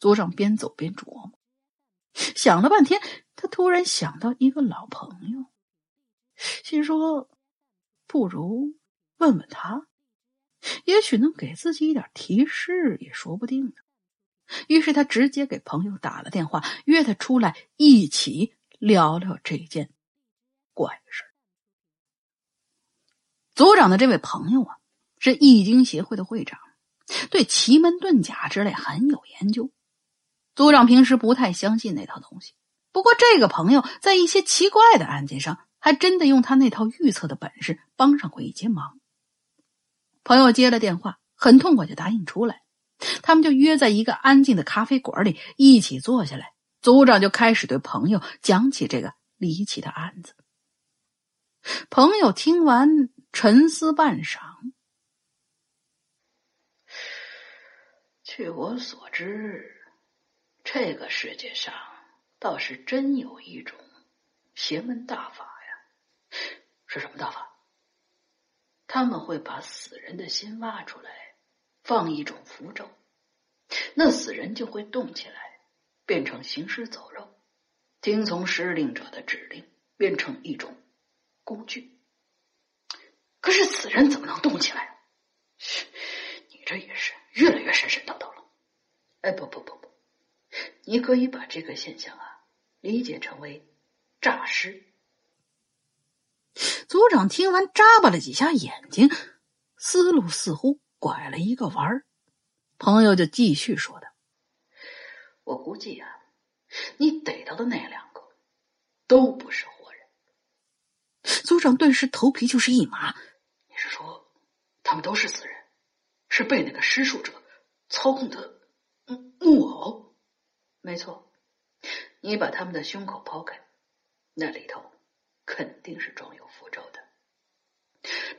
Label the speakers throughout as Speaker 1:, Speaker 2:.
Speaker 1: 组长边走边琢磨，想了半天，他突然想到一个老朋友，心说：不如问问他。也许能给自己一点提示，也说不定呢。于是他直接给朋友打了电话，约他出来一起聊聊这件怪事组长的这位朋友啊，是易经协会的会长，对奇门遁甲之类很有研究。组长平时不太相信那套东西，不过这个朋友在一些奇怪的案件上，还真的用他那套预测的本事帮上过一些忙。朋友接了电话，很痛快就答应出来。他们就约在一个安静的咖啡馆里一起坐下来。组长就开始对朋友讲起这个离奇的案子。朋友听完，沉思半晌。据我所知，这个世界上倒是真有一种邪门大法呀。是什么大法？他们会把死人的心挖出来，放一种符咒，那死人就会动起来，变成行尸走肉，听从施令者的指令，变成一种工具。可是死人怎么能动起来？你这也是越来越神神叨叨了。哎，不不不，你可以把这个现象啊理解成为诈尸。组长听完，眨巴了几下眼睛，思路似乎拐了一个弯儿。朋友就继续说道：“我估计啊，你逮到的那两个都不是活人。”组长顿时头皮就是一麻。你是说，他们都是死人，是被那个施术者操控的木偶？没错，你把他们的胸口剖开，那里头。肯定是装有符咒的，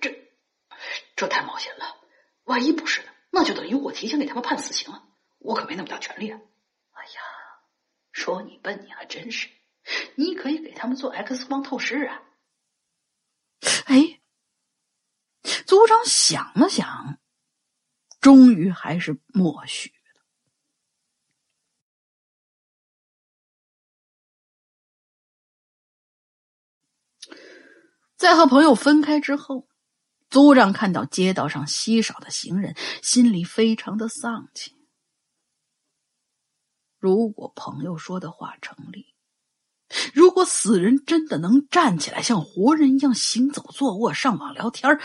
Speaker 1: 这这太冒险了。万一不是呢？那就等于我提前给他们判死刑了。我可没那么大权力啊！哎呀，说你笨，你还真是。你可以给他们做 X 光透视啊。哎，组长想了想，终于还是默许。在和朋友分开之后，组长看到街道上稀少的行人，心里非常的丧气。如果朋友说的话成立，如果死人真的能站起来像活人一样行走、坐卧、上网、聊天，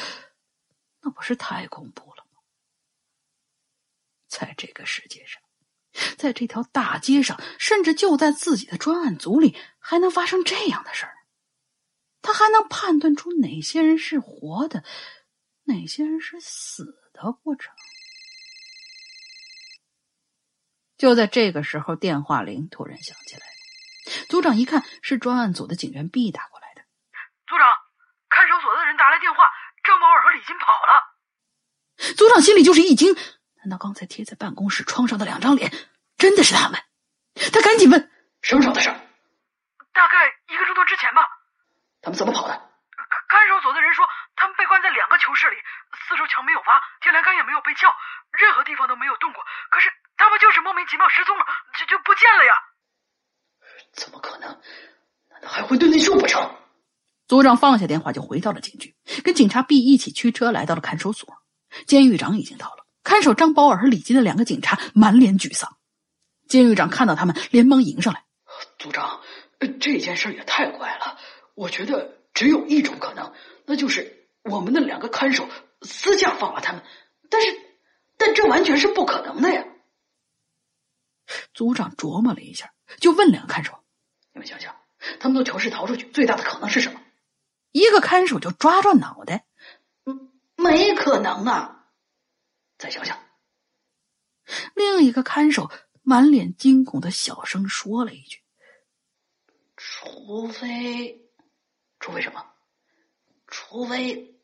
Speaker 1: 那不是太恐怖了吗？在这个世界上，在这条大街上，甚至就在自己的专案组里，还能发生这样的事儿？他还能判断出哪些人是活的，哪些人是死的不成？就在这个时候，电话铃突然响起来了。组长一看，是专案组的警员 B 打过来的。
Speaker 2: 组长，看守所的人打来电话，张宝尔和李金跑了。
Speaker 1: 组长心里就是一惊，难道刚才贴在办公室窗上的两张脸真的是他们？他赶紧问：
Speaker 3: 什么时候的事？
Speaker 2: 大概一个钟头之前吧。
Speaker 3: 他们怎么跑的？
Speaker 2: 看守所的人说，他们被关在两个囚室里，四周墙没有挖，铁栏杆也没有被撬，任何地方都没有动过。可是他们就是莫名其妙失踪了，就就不见了呀！
Speaker 3: 怎么可能？难道还会遁地术不成？
Speaker 1: 组长放下电话就回到了警局，跟警察 B 一起驱车来到了看守所。监狱长已经到了，看守张宝尔和李金的两个警察满脸沮丧。监狱长看到他们，连忙迎上来：“
Speaker 3: 组长，这件事也太怪了。”我觉得只有一种可能，那就是我们的两个看守私下放了他们，但是，但这完全是不可能的呀。
Speaker 1: 组长琢磨了一下，就问两个看守：“
Speaker 3: 你们想想，他们从囚室逃出去，最大的可能是什么？
Speaker 1: 一个看守就抓抓脑袋，
Speaker 3: 嗯，没可能啊！再想想，
Speaker 1: 另一个看守满脸惊恐的小声说了一句：“
Speaker 3: 除非，除非什么？除非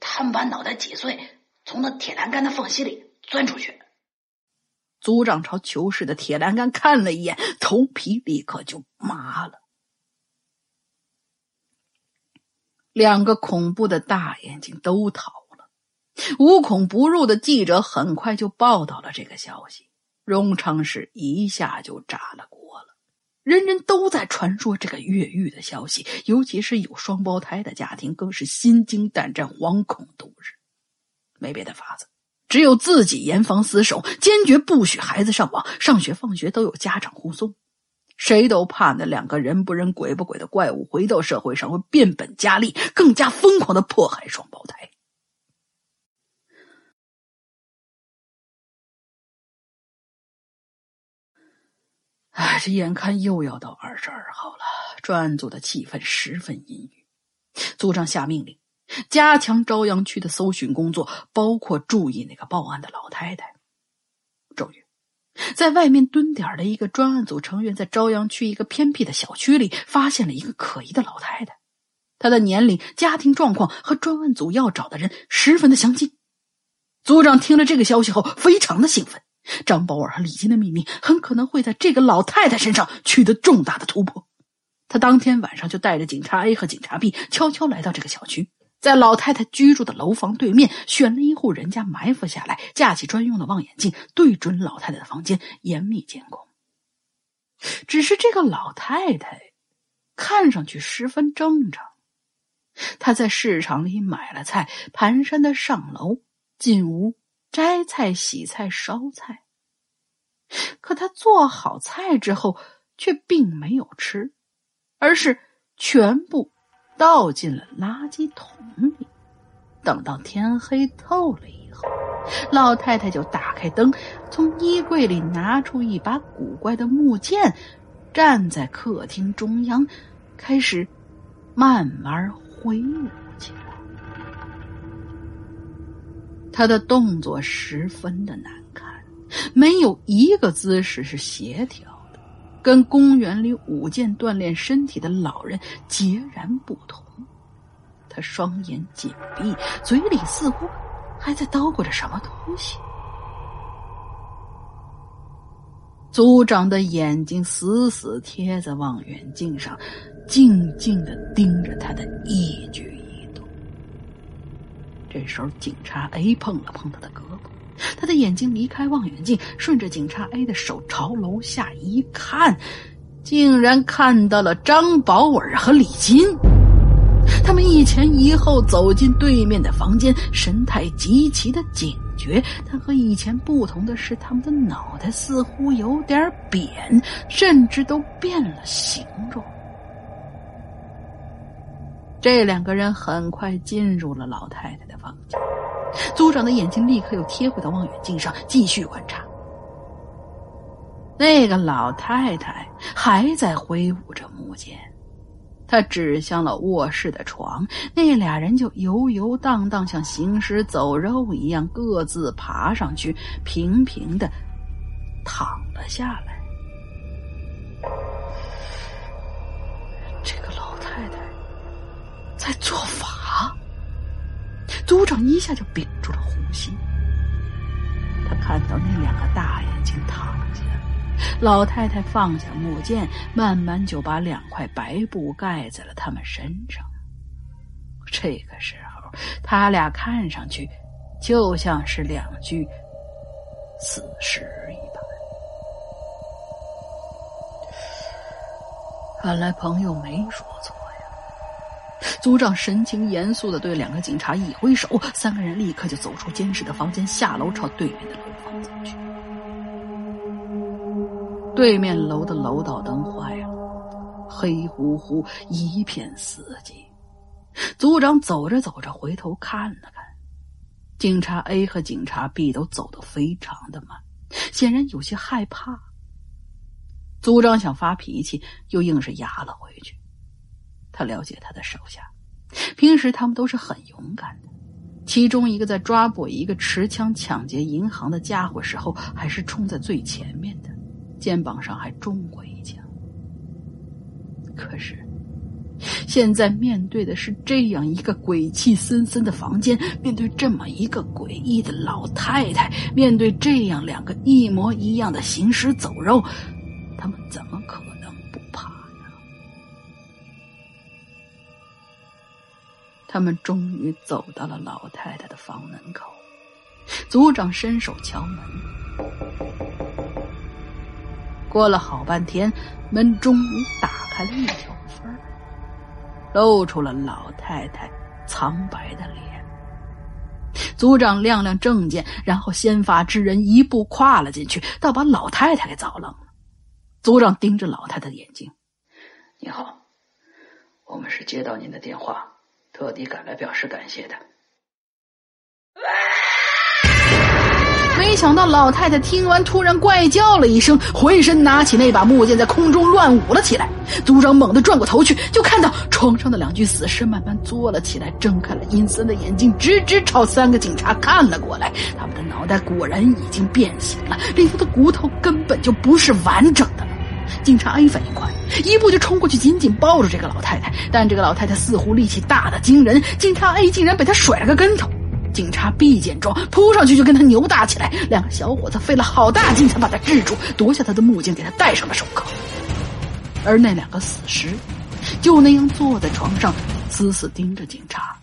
Speaker 3: 他们把脑袋挤碎，从那铁栏杆的缝隙里钻出去。”
Speaker 1: 组长朝囚室的铁栏杆看了一眼，头皮立刻就麻了。两个恐怖的大眼睛都逃了，无孔不入的记者很快就报道了这个消息，荣昌市一下就炸了锅了。人人都在传说这个越狱的消息，尤其是有双胞胎的家庭，更是心惊胆战、惶恐度日。没别的法子。只有自己严防死守，坚决不许孩子上网。上学放学都有家长护送，谁都怕那两个人不人鬼不鬼的怪物回到社会上会变本加厉，更加疯狂的迫害双胞胎。哎，这眼看又要到二十二号了，专案组的气氛十分阴郁。组长下命令。加强朝阳区的搜寻工作，包括注意那个报案的老太太。终于，在外面蹲点的一个专案组成员，在朝阳区一个偏僻的小区里发现了一个可疑的老太太。她的年龄、家庭状况和专案组要找的人十分的相近。组长听了这个消息后，非常的兴奋。张宝尔和李金的秘密很可能会在这个老太太身上取得重大的突破。他当天晚上就带着警察 A 和警察 B 悄悄来到这个小区。在老太太居住的楼房对面，选了一户人家埋伏下来，架起专用的望远镜，对准老太太的房间，严密监控。只是这个老太太看上去十分正常。她在市场里买了菜，蹒跚的上楼进屋摘菜、洗菜、烧菜。可他做好菜之后，却并没有吃，而是全部。倒进了垃圾桶里。等到天黑透了以后，老太太就打开灯，从衣柜里拿出一把古怪的木剑，站在客厅中央，开始慢慢挥舞他的动作十分的难看，没有一个姿势是协调的。跟公园里舞剑锻炼身体的老人截然不同，他双眼紧闭，嘴里似乎还在叨咕着什么东西。组长的眼睛死死贴在望远镜上，静静的盯着他的一举。这时候，警察 A 碰了碰他的胳膊。他的眼睛离开望远镜，顺着警察 A 的手朝楼下一看，竟然看到了张宝尔和李金。他们一前一后走进对面的房间，神态极其的警觉。但和以前不同的是，他们的脑袋似乎有点扁，甚至都变了形状。这两个人很快进入了老太太的房间。组长的眼睛立刻又贴回到望远镜上，继续观察。那个老太太还在挥舞着木剑，她指向了卧室的床，那俩人就游游荡荡，像行尸走肉一样，各自爬上去，平平的躺了下来。在做法。组长一下就屏住了呼吸。他看到那两个大眼睛躺下，老太太放下木剑，慢慢就把两块白布盖在了他们身上。这个时候，他俩看上去就像是两具死尸一般。看来朋友没说错。组长神情严肃的对两个警察一挥手，三个人立刻就走出监视的房间，下楼朝对面的楼房走去。对面楼的楼道灯坏了，黑乎乎一片死寂。组长走着走着，回头看了看，警察 A 和警察 B 都走得非常的慢，显然有些害怕。组长想发脾气，又硬是压了回去。他了解他的手下，平时他们都是很勇敢的。其中一个在抓捕一个持枪抢劫银行的家伙时候，还是冲在最前面的，肩膀上还中过一枪。可是，现在面对的是这样一个鬼气森森的房间，面对这么一个诡异的老太太，面对这样两个一模一样的行尸走肉。他们怎么可他们终于走到了老太太的房门口，组长伸手敲门。过了好半天，门终于打开了一条缝儿露出了老太太苍白的脸。组长亮亮证件，然后先发制人，一步跨了进去，倒把老太太给遭愣了。组长盯着老太太的眼睛：“
Speaker 3: 你好，我们是接到您的电话，特地赶来表示感谢的。”
Speaker 1: 没想到老太太听完，突然怪叫了一声，浑身拿起那把木剑，在空中乱舞了起来。组长猛地转过头去，就看到床上的两具死尸慢慢坐了起来，睁开了阴森的眼睛，直直朝三个警察看了过来。他们的脑袋果然已经变形了，里头的骨头根本就不是完整的。警察 A 反应快，一步就冲过去，紧紧抱住这个老太太。但这个老太太似乎力气大的惊人，警察 A 竟然被他甩了个跟头。警察 B 见状，扑上去就跟他扭打起来。两个小伙子费了好大劲才把他制住，夺下他的木剑，给他戴上了手铐。而那两个死尸，就那样坐在床上，死死盯着警察，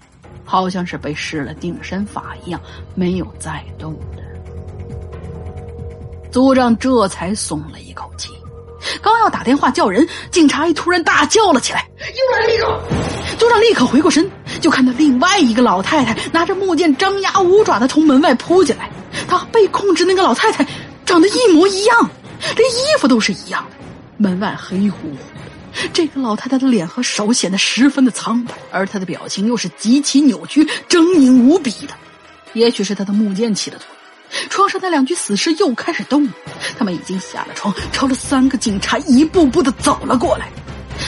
Speaker 1: 好像是被施了定身法一样，没有再动的。组长这才松了一口气。刚要打电话叫人，警察一突然大叫了起来：“
Speaker 3: 又来了一个！”
Speaker 1: 组长立刻回过身，就看到另外一个老太太拿着木剑，张牙舞爪的从门外扑进来。她被控制那个老太太长得一模一样，连衣服都是一样的。门外黑乎乎的，这个老太太的脸和手显得十分的苍白，而她的表情又是极其扭曲、狰狞无比的。也许是她的木剑起了作用。床上那两具死尸又开始动了，他们已经下了床，朝着三个警察一步步的走了过来。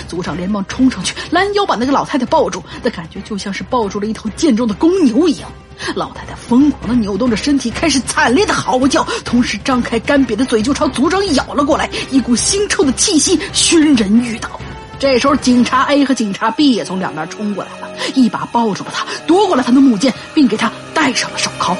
Speaker 1: 组长连忙冲上去拦腰，把那个老太太抱住，那感觉就像是抱住了一头健壮的公牛一样。老太太疯狂的扭动着身体，开始惨烈的嚎叫，同时张开干瘪的嘴就朝组长咬了过来，一股腥臭的气息熏人欲倒。这时候，警察 A 和警察 B 也从两边冲过来了，一把抱住了他，夺过了他的木剑，并给他戴上了手铐。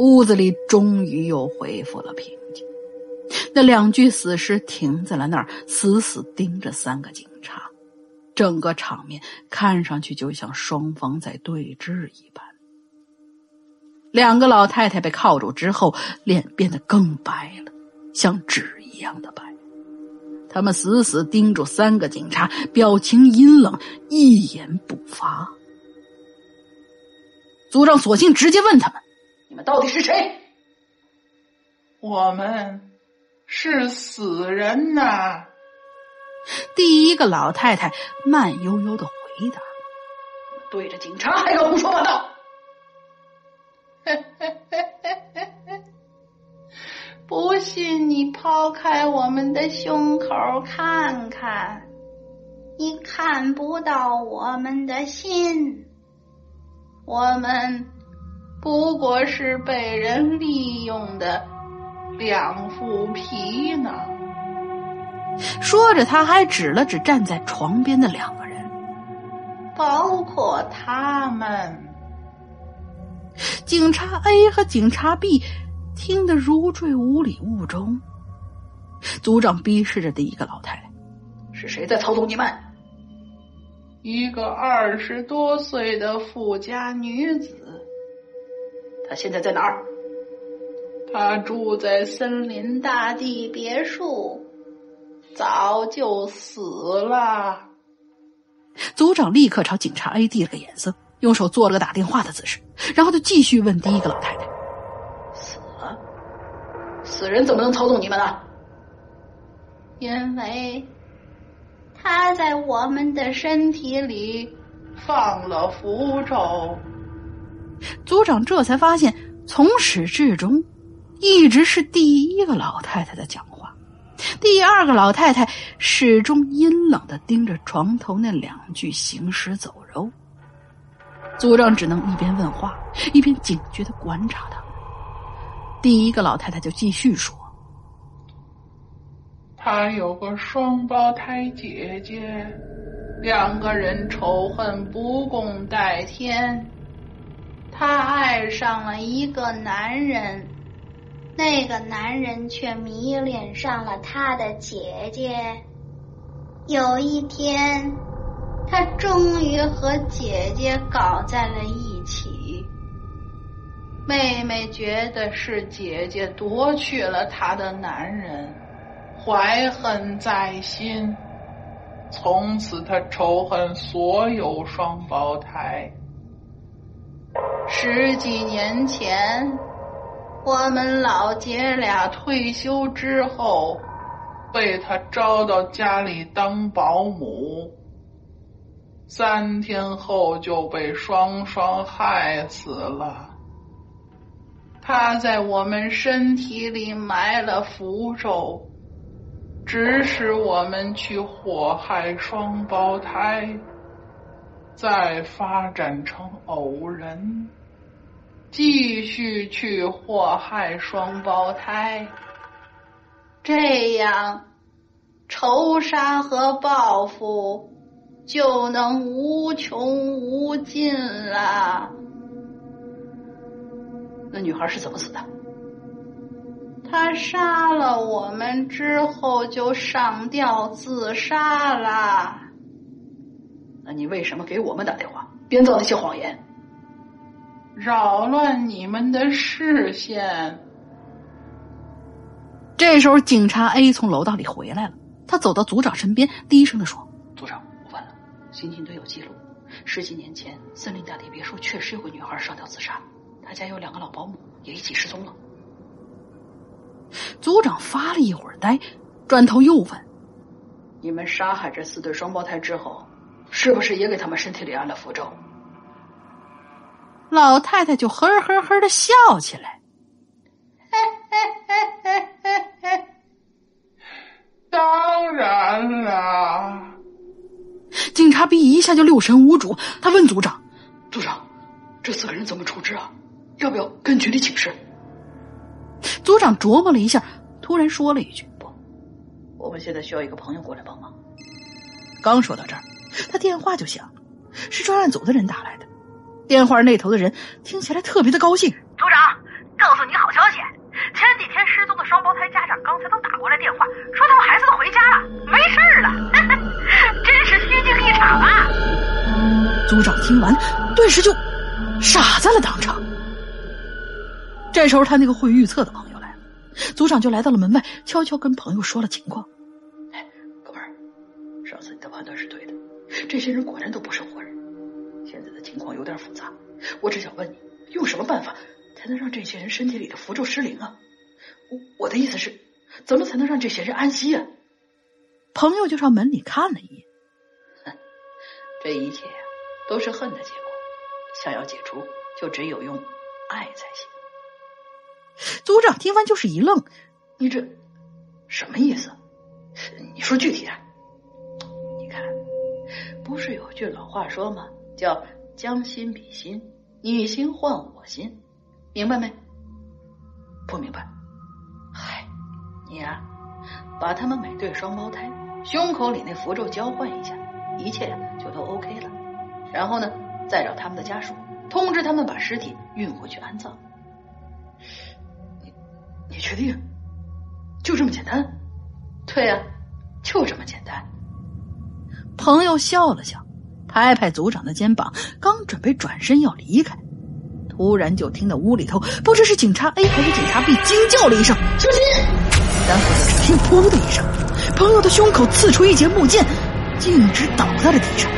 Speaker 1: 屋子里终于又恢复了平静。那两具死尸停在了那儿，死死盯着三个警察，整个场面看上去就像双方在对峙一般。两个老太太被铐住之后，脸变得更白了，像纸一样的白。他们死死盯住三个警察，表情阴冷，一言不发。组长索性直接问他们。
Speaker 3: 到底是谁？
Speaker 4: 我们是死人呐！
Speaker 1: 第一个老太太慢悠悠的回答：“
Speaker 3: 对着警察还敢胡说八道？”
Speaker 5: 不信你抛开我们的胸口看看，你看不到我们的心，我们。不过是被人利用的两副皮囊。
Speaker 1: 说着，他还指了指站在床边的两个人，
Speaker 5: 包括他们。
Speaker 1: 警察 A 和警察 B 听得如坠五里雾中。组长逼视着第一个老太太：“
Speaker 3: 是谁在操纵你们？”
Speaker 5: 一个二十多岁的富家女子。
Speaker 3: 他现在在哪儿？
Speaker 5: 他住在森林大地别墅，早就死了。
Speaker 1: 组长立刻朝警察 A 递了个眼色，用手做了个打电话的姿势，然后就继续问第一个老太太：“
Speaker 3: 死了？死人怎么能操纵你们呢？”
Speaker 5: 因为他在我们的身体里
Speaker 4: 放了符咒。
Speaker 1: 族长这才发现，从始至终，一直是第一个老太太在讲话，第二个老太太始终阴冷的盯着床头那两具行尸走肉。族长只能一边问话，一边警觉的观察他。第一个老太太就继续说：“
Speaker 4: 她有个双胞胎姐姐，两个人仇恨不共戴天。
Speaker 5: 她爱上了一个男人，那个男人却迷恋上了她的姐姐。有一天。”他终于和姐姐搞在了一起。妹妹觉得是姐姐夺去了她的男人，怀恨在心。从此，她仇恨所有双胞胎。十几年前，我们老姐俩退休之后，被他招到家里当保姆。三天后就被双双害死了。他在我们身体里埋了符咒，指使我们去祸害双胞胎，再发展成偶人，继续去祸害双胞胎。这样，仇杀和报复。就能无穷无尽了。
Speaker 3: 那女孩是怎么死的？
Speaker 5: 她杀了我们之后就上吊自杀了。
Speaker 3: 那你为什么给我们打电话，编造那些谎言，
Speaker 4: 扰乱你们的视线？
Speaker 1: 这时候，警察 A 从楼道里回来了，他走到组长身边，低声的说：“
Speaker 3: 组长。”我问了刑警队有记录，十几年前森林大地别墅确实有个女孩上吊自杀，她家有两个老保姆也一起失踪了。
Speaker 1: 组长发了一会儿呆，转头又问：“
Speaker 3: 你们杀害这四对双胞胎之后，是不是也给他们身体里安了符咒？”
Speaker 1: 老太太就呵呵呵的笑起来：“
Speaker 4: 当然了。”
Speaker 1: 警察 B 一下就六神无主，他问组长：“
Speaker 3: 组长，这四个人怎么处置啊？要不要跟局里请示？”
Speaker 1: 组长琢磨了一下，突然说了一句：“
Speaker 3: 不，我们现在需要一个朋友过来帮忙。”
Speaker 1: 刚说到这儿，他电话就响，是专案组的人打来的。电话那头的人听起来特别的高兴：“
Speaker 2: 组长，告诉你好消息，前几天失踪的双胞胎家长刚才都打过来电话，说他们孩子都回家了，没事了。”真是虚惊一场啊！
Speaker 1: 组长听完，顿时就傻在了当场。这时候，他那个会预测的朋友来了，组长就来到了门外，悄悄跟朋友说了情况。
Speaker 3: 哎，哥们儿，上次你的判断是对的，这些人果然都不是活人。现在的情况有点复杂，我只想问你，用什么办法才能让这些人身体里的符咒失灵啊？我我的意思是，怎么才能让这些人安息啊？
Speaker 1: 朋友就上门里看了一眼。
Speaker 3: 这一切呀，都是恨的结果。想要解除，就只有用爱才行。
Speaker 1: 组长听完就是一愣：“
Speaker 3: 你这什么意思？你说具体点。你看，不是有句老话说吗？叫‘将心比心，你心换我心’，明白没？不明白。嗨，你呀，把他们每对双胞胎胸口里那符咒交换一下。”一切就都 OK 了，然后呢，再找他们的家属通知他们把尸体运回去安葬。你你确定？就这么简单？对呀，就这么简单。
Speaker 1: 朋友笑了笑，拍拍组长的肩膀，刚准备转身要离开，突然就听到屋里头不知是警察 A 还是警察 B 惊叫了一声“
Speaker 3: 小心”，
Speaker 1: 然后就只听“噗”的一声，朋友的胸口刺出一截木剑。径直倒在了地上，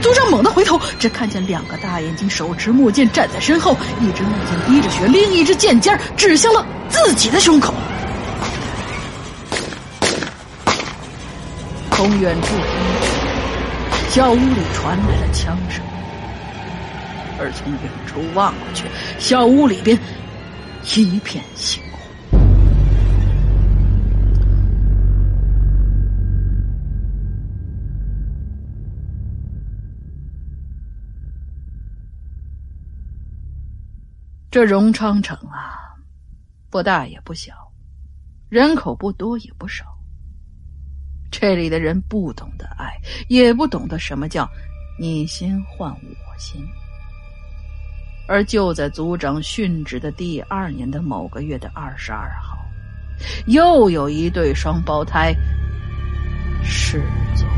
Speaker 1: 组长猛地回头，只看见两个大眼睛手持木剑站在身后，一支木剑滴着血，另一支剑尖指向了自己的胸口。从远处小屋里传来了枪声。而从远处望过去，小屋里边一片猩红。这荣昌城啊，不大也不小，人口不多也不少。这里的人不懂得爱，也不懂得什么叫你心换我心。而就在族长殉职的第二年的某个月的二十二号，又有一对双胞胎失踪。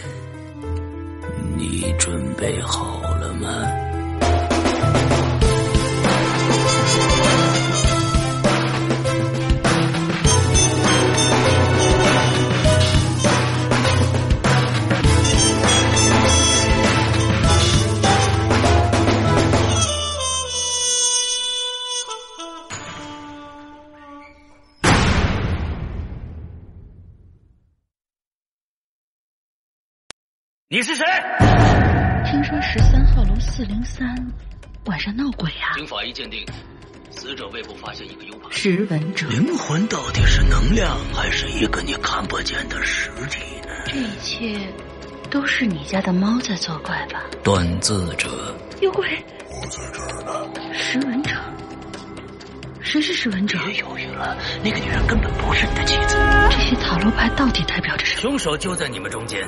Speaker 6: 你准备好了吗？你是谁？
Speaker 1: 听说十三号楼四零三晚上闹鬼啊！
Speaker 6: 经法医鉴定，死者胃部发现一个 U 盘。
Speaker 1: 识文者，
Speaker 6: 灵魂到底是能量，还是一个你看不见的实体呢？
Speaker 1: 这一切都是你家的猫在作怪吧？
Speaker 6: 断字者
Speaker 1: 有鬼！
Speaker 7: 我在这儿呢。
Speaker 1: 识文者，谁是识文者？
Speaker 6: 别犹豫了，那个女人根本不是你的妻子。
Speaker 1: 这些塔罗牌到底代表着什么？
Speaker 6: 凶手就在你们中间。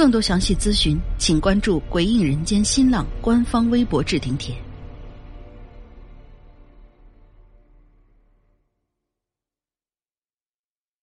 Speaker 1: 更多详细咨询，请关注“鬼影人间”新浪官方微博置顶帖。